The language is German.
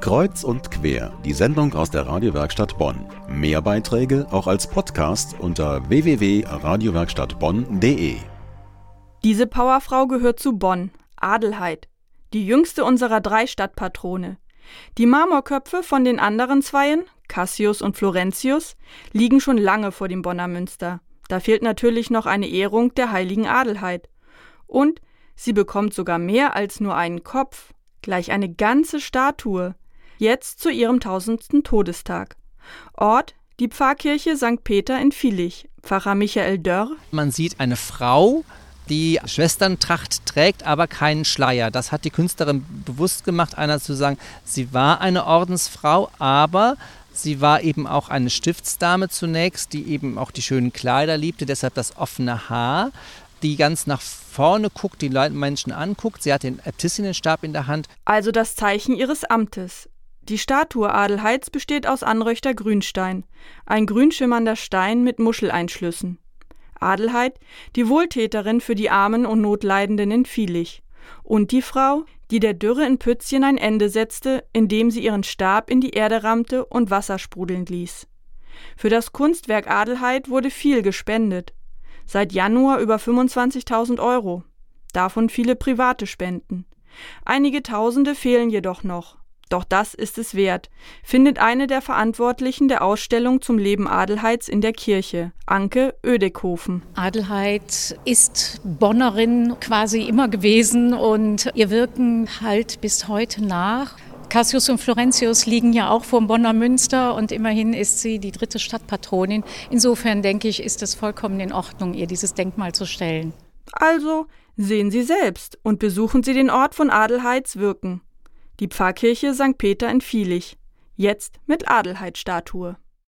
Kreuz und quer, die Sendung aus der Radiowerkstatt Bonn. Mehr Beiträge auch als Podcast unter www.radiowerkstattbonn.de. Diese Powerfrau gehört zu Bonn, Adelheid, die jüngste unserer drei Stadtpatrone. Die Marmorköpfe von den anderen Zweien, Cassius und Florentius, liegen schon lange vor dem Bonner Münster. Da fehlt natürlich noch eine Ehrung der heiligen Adelheid. Und sie bekommt sogar mehr als nur einen Kopf, gleich eine ganze Statue jetzt zu ihrem tausendsten Todestag. Ort die Pfarrkirche St. Peter in Vilich. Pfarrer Michael Dörr. Man sieht eine Frau, die Schwesterntracht trägt, aber keinen Schleier. Das hat die Künstlerin bewusst gemacht, einer zu sagen, sie war eine Ordensfrau, aber sie war eben auch eine Stiftsdame zunächst, die eben auch die schönen Kleider liebte, deshalb das offene Haar, die ganz nach vorne guckt, die Menschen anguckt. Sie hat den Äbtissinnenstab in der Hand. Also das Zeichen ihres Amtes. Die Statue Adelheids besteht aus Anröchter Grünstein, ein grünschimmernder Stein mit Muscheleinschlüssen. Adelheid, die Wohltäterin für die Armen und Notleidenden in Vielich. Und die Frau, die der Dürre in Pützchen ein Ende setzte, indem sie ihren Stab in die Erde rammte und Wasser sprudeln ließ. Für das Kunstwerk Adelheid wurde viel gespendet. Seit Januar über 25.000 Euro. Davon viele private Spenden. Einige Tausende fehlen jedoch noch. Doch das ist es wert, findet eine der Verantwortlichen der Ausstellung zum Leben Adelheids in der Kirche, Anke Ödekhofen. Adelheid ist Bonnerin quasi immer gewesen und ihr Wirken halt bis heute nach. Cassius und Florentius liegen ja auch vor dem Bonner Münster und immerhin ist sie die dritte Stadtpatronin. Insofern denke ich, ist es vollkommen in Ordnung, ihr dieses Denkmal zu stellen. Also sehen Sie selbst und besuchen Sie den Ort von Adelheids Wirken die Pfarrkirche St. Peter in Vielich, jetzt mit Adelheid-Statue